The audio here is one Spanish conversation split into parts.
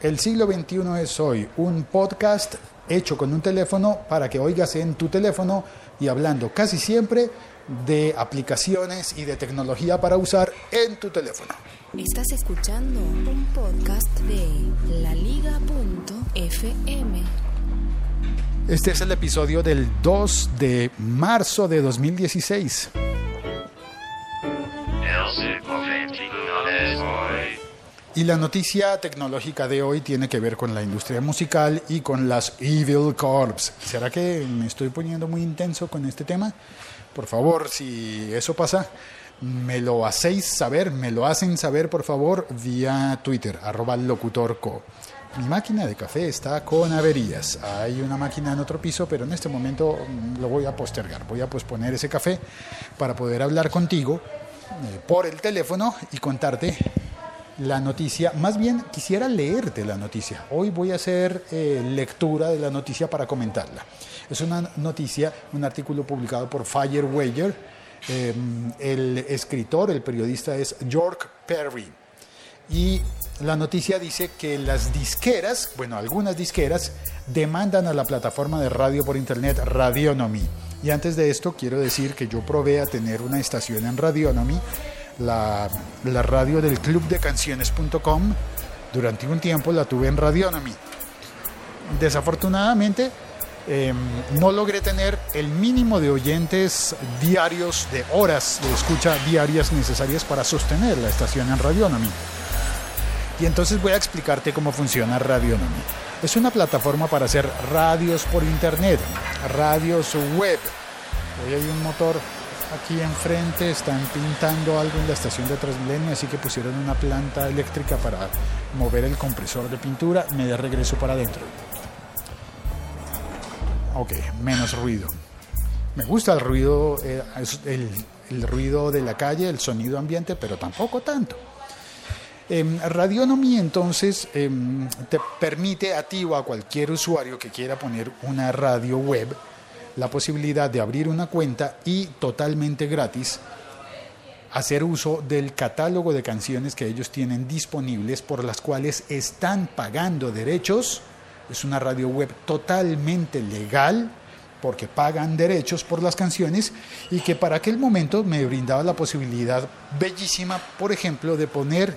El siglo XXI es hoy un podcast hecho con un teléfono para que oigas en tu teléfono y hablando casi siempre de aplicaciones y de tecnología para usar en tu teléfono. Estás escuchando un podcast de laliga.fm. Este es el episodio del 2 de marzo de 2016. Y la noticia tecnológica de hoy tiene que ver con la industria musical y con las Evil Corps. ¿Será que me estoy poniendo muy intenso con este tema? Por favor, si eso pasa, me lo hacéis saber, me lo hacen saber, por favor, vía Twitter, arroba locutorco. Mi máquina de café está con averías. Hay una máquina en otro piso, pero en este momento mm, lo voy a postergar. Voy a posponer ese café para poder hablar contigo eh, por el teléfono y contarte la noticia, más bien quisiera leerte la noticia. Hoy voy a hacer eh, lectura de la noticia para comentarla. Es una noticia, un artículo publicado por Firewager. Eh, el escritor, el periodista es York Perry. Y la noticia dice que las disqueras, bueno, algunas disqueras, demandan a la plataforma de radio por internet Radionomy. Y antes de esto, quiero decir que yo probé a tener una estación en Radionomy la, radio del club de canciones.com. Durante un tiempo la tuve en Radionomy. Desafortunadamente, em, no logré tener el mínimo de oyentes diarios, de horas de escucha diarias necesarias para sostener la estación en Radionomy. Y entonces voy a explicarte cómo funciona Radionomy. Es una plataforma para hacer radios por internet, radios web. Hoy hay un motor aquí enfrente están pintando algo en la estación de Transmilenio, así que pusieron una planta eléctrica para mover el compresor de pintura. Me de regreso para adentro. Ok, menos ruido. Me gusta el ruido, eh, el, ruido de la calle, el sonido ambiente, pero tampoco tanto. Eh, entonces em, te permite a ti o a cualquier usuario que quiera poner una radio web la posibilidad de abrir una cuenta y totalmente gratis hacer uso del catálogo de canciones que ellos tienen disponibles por las cuales están pagando derechos. Es una radio web totalmente legal porque pagan derechos por las canciones y que para aquel momento me brindaba la posibilidad bellísima, por ejemplo, de poner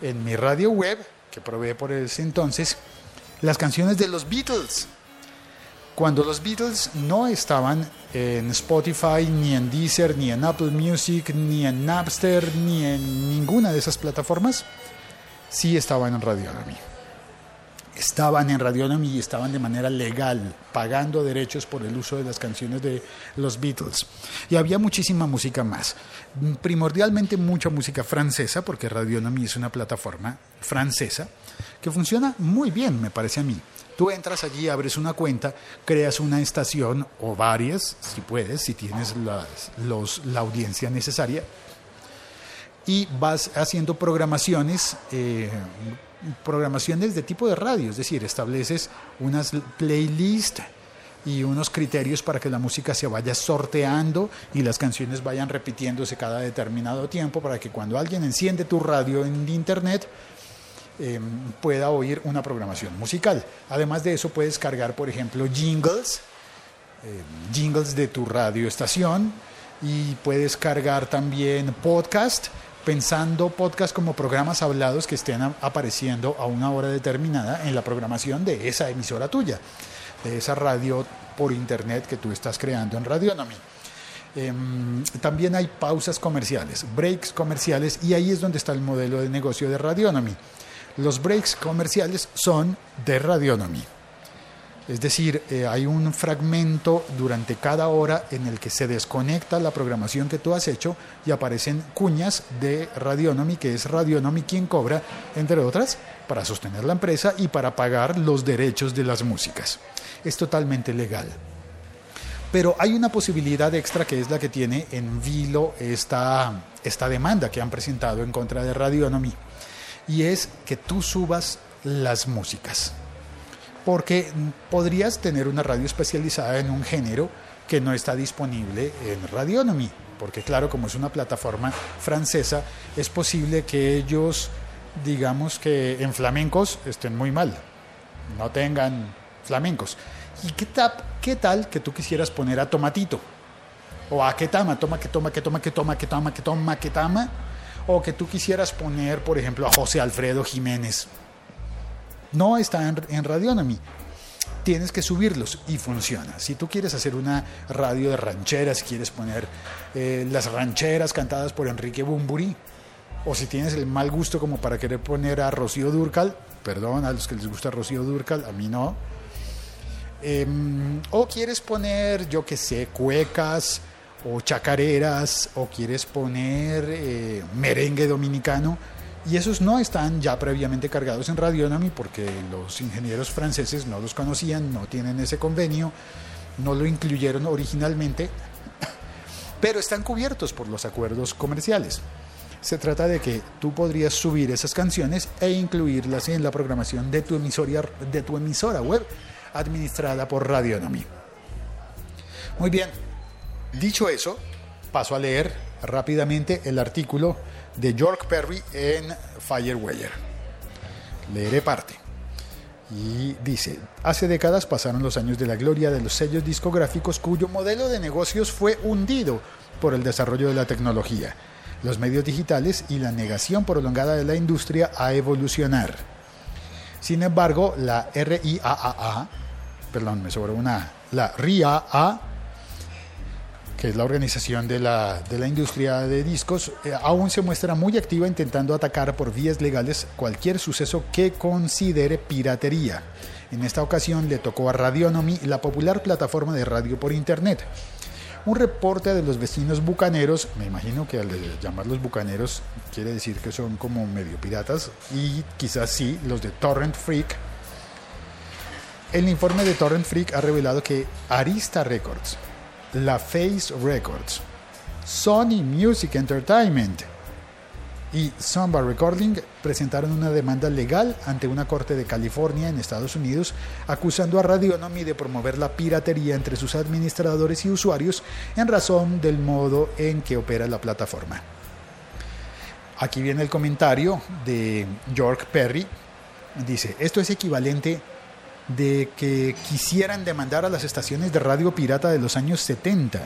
en mi radio web, que probé por ese entonces, las canciones de los Beatles cuando los Beatles no estaban en Spotify, ni en Deezer, ni en Apple Music, ni en Napster, ni en ninguna de esas plataformas, sí estaban en Radionomy. Estaban en Radionomy y estaban de manera legal, pagando derechos por el uso de las canciones de los Beatles. Y había muchísima música más. Primordialmente mucha música francesa, porque Radionomy es una plataforma francesa que funciona muy bien, me parece a mí. Tú entras allí, abres una cuenta, creas una estación o varias, si puedes, si tienes la audiencia necesaria, y vas haciendo programaciones, eh, programaciones de tipo de radio, es decir, estableces unas playlists y unos criterios para que la música se vaya sorteando y las canciones vayan repitiéndose cada determinado tiempo para que cuando alguien enciende tu radio en internet Em, pueda oír una programación musical. Además de eso, puedes cargar, por ejemplo, jingles, em, jingles de tu radioestación y puedes cargar también podcast, pensando podcast como programas hablados que estén apareciendo a una hora determinada en la programación de esa emisora tuya, de esa radio por internet que tú estás creando en Radionomy. Em, también hay pausas comerciales, breaks comerciales, y ahí es donde está el modelo de negocio de Radionomy. Los breaks comerciales son de radionomy. Es decir, eh, hay un fragmento durante cada hora en el que se desconecta la programación que tú has hecho y aparecen cuñas de Radionomy, que es Radionomy quien cobra, entre otras, para sostener la empresa y para pagar los derechos de las músicas. Es totalmente legal. Pero hay una posibilidad extra que es la que tiene en vilo esta, esta demanda que han presentado en contra de Radionomy y es que tú subas las músicas. Porque podrías tener una radio especializada en un género que no está disponible en Radionomy. Porque claro, como es una plataforma francesa, es posible que ellos digamos que en flamencos estén muy mal, no tengan flamencos. ¿Y qué, qué tal que tú quisieras poner a Tomatito? O a Ketama, toma, que toma, que toma, que toma, que toma, que toma, que toma. O que tú quisieras poner, por ejemplo, a José Alfredo Jiménez. No está en, en tienes que subirlos y funciona. Si tú quieres hacer una radio de rancheras, quieres poner eh, las rancheras cantadas por Enrique Bumburi, o si tienes el mal gusto como para querer poner a Rocío Durcal, perdón a los que les gusta Rocío Durcal, a mí no, em, o quieres poner, yo que sé, cuecas o chacareras, o quieres poner eh, merengue dominicano, y esos no están ya previamente cargados en Radionomy porque los ingenieros franceses no los conocían, no tienen ese convenio, no lo incluyeron originalmente, pero están cubiertos por los acuerdos comerciales. Se trata de que tú podrías subir esas canciones e incluirlas en la programación de tu emisora, de tu emisora web administrada por Radionomy. Muy bien, dicho eso, paso a leer rápidamente el artículo de York Perry en Firewire. Leeré parte. Y dice, hace décadas pasaron los años de la gloria de los sellos discográficos cuyo modelo de negocios fue hundido por el desarrollo de la tecnología, los medios digitales y la negación prolongada de la industria a evolucionar. Sin embargo, la RIAA, perdón, me sobró una, la RIAA que es la organización de la, de la industria de discos, eh, aún se muestra muy activa intentando atacar por vías legales cualquier suceso que considere piratería. En esta ocasión le tocó a Radionomy, la popular plataforma de radio por Internet. Un reporte de los vecinos bucaneros, me imagino que al llamarlos bucaneros quiere decir que son como medio piratas, y quizás sí, los de Torrent Freak. El informe de Torrent Freak ha revelado que Arista Records, la Face Records, Sony Music Entertainment y Samba Recording presentaron una demanda legal ante una corte de California en Estados Unidos acusando a Radionomy de promover la piratería entre sus administradores y usuarios en razón del modo en que opera la plataforma. Aquí viene el comentario de York Perry. Dice, esto es equivalente de que quisieran demandar a las estaciones de radio pirata de los años 70,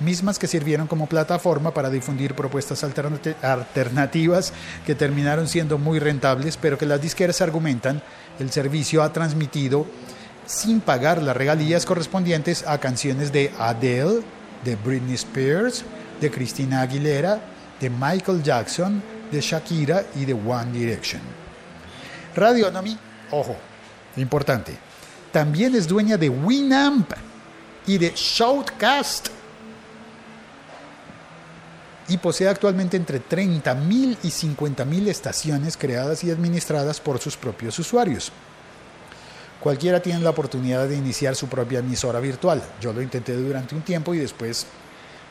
mismas que sirvieron como plataforma para difundir propuestas alternativas que terminaron siendo muy rentables, pero que las disqueras argumentan el servicio ha transmitido sin pagar las regalías correspondientes a canciones de Adele, de Britney Spears, de Christina Aguilera, de Michael Jackson, de Shakira y de One Direction. Radionomy, ojo, importante. También es dueña de Winamp y de Shoutcast. Y posee actualmente entre 30.000 y 50.000 estaciones creadas y administradas por sus propios usuarios. Cualquiera tiene la oportunidad de iniciar su propia emisora virtual. Yo lo intenté durante un tiempo y después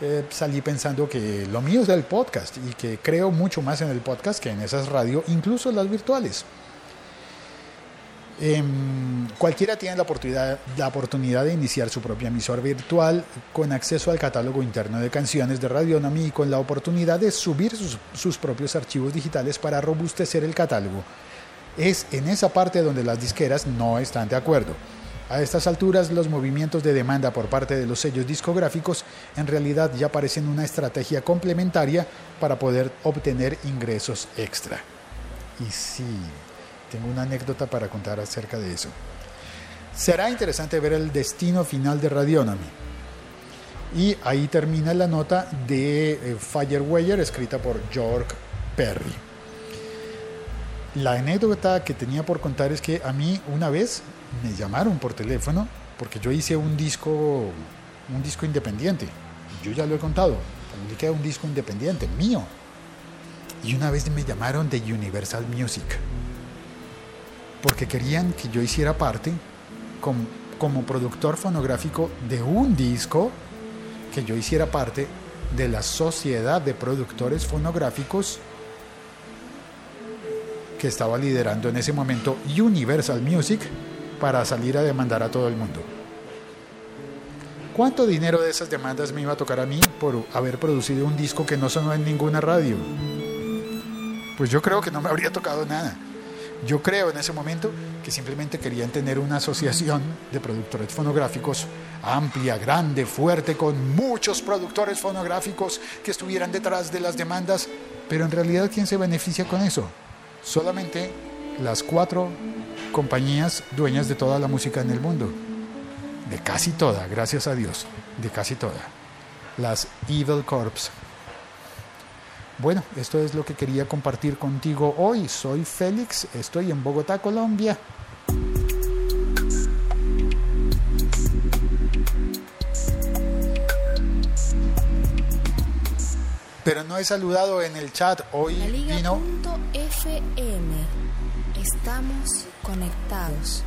eh, salí pensando que lo mío es el podcast y que creo mucho más en el podcast que en esas radio, incluso las virtuales. Em, cualquiera tiene la oportunidad, la oportunidad de iniciar su propia emisora virtual con acceso al catálogo interno de canciones de Radionomy y con la oportunidad de subir sus, sus propios archivos digitales para robustecer el catálogo. Es en esa parte donde las disqueras no están de acuerdo. A estas alturas, los movimientos de demanda por parte de los sellos discográficos en realidad ya parecen una estrategia complementaria para poder obtener ingresos extra. Y sí, tengo una anécdota para contar acerca de eso. Será interesante ver el destino final de Radionomy. Y ahí termina la nota de eh, Firewire escrita por York Perry. La anécdota que tenía por contar es que a mí una vez me llamaron por teléfono porque yo hice un disco, un disco independiente. Yo ya lo he contado, publiqué un disco independiente mío. Y una vez me llamaron de Universal Music porque querían que yo hiciera parte como, productor fonográfico de un disco, que yo hiciera parte de la sociedad de productores fonográficos que estaba liderando en ese momento Universal Music para salir a demandar a todo el mundo. ¿Cuánto dinero de esas demandas me iba a tocar a mí por haber producido un disco que no sonó en ninguna radio? pues yo creo que no me habría tocado nada. Yo creo en ese momento que simplemente querían tener una asociación de productores fonográficos amplia, grande, fuerte, con muchos productores fonográficos que estuvieran detrás de las demandas, pero en realidad ¿quién se beneficia con eso? Solamente las cuatro compañías dueñas de toda la música en el mundo. De casi toda, gracias a Dios, de casi toda. Las Evil Corps. Bueno, esto es lo que quería compartir contigo hoy. Soy Félix, estoy en Bogotá, Colombia. Pero no he saludado en el chat. Hoy vino. FM. Estamos conectados.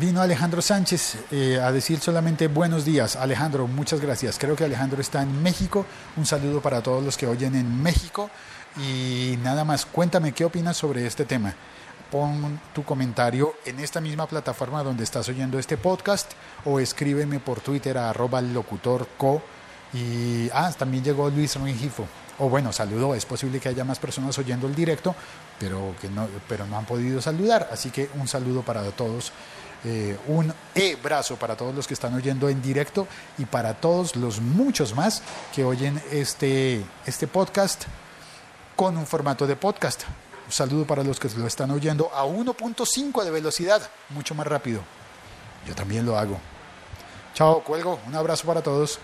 Vino Alejandro Sánchez eh, a decir solamente buenos días. Alejandro, muchas gracias. Creo que Alejandro está en México. Un saludo para todos los que oyen en México. Y nada más, cuéntame qué opinas sobre este tema. Pon tu comentario en esta misma plataforma donde estás oyendo este podcast o escríbeme por Twitter a arroba locutorco. Y ah, también llegó Luis Rengifo. O bueno, saludo. Es posible que haya más personas oyendo el directo, pero, que no, pero no han podido saludar. Así que un saludo para todos eh, un e-brazo para todos los que están oyendo en directo y para todos los muchos más que oyen este, este podcast con un formato de podcast. Un saludo para los que lo están oyendo a 1.5 de velocidad, mucho más rápido. Yo también lo hago. Chao, cuelgo. Un abrazo para todos.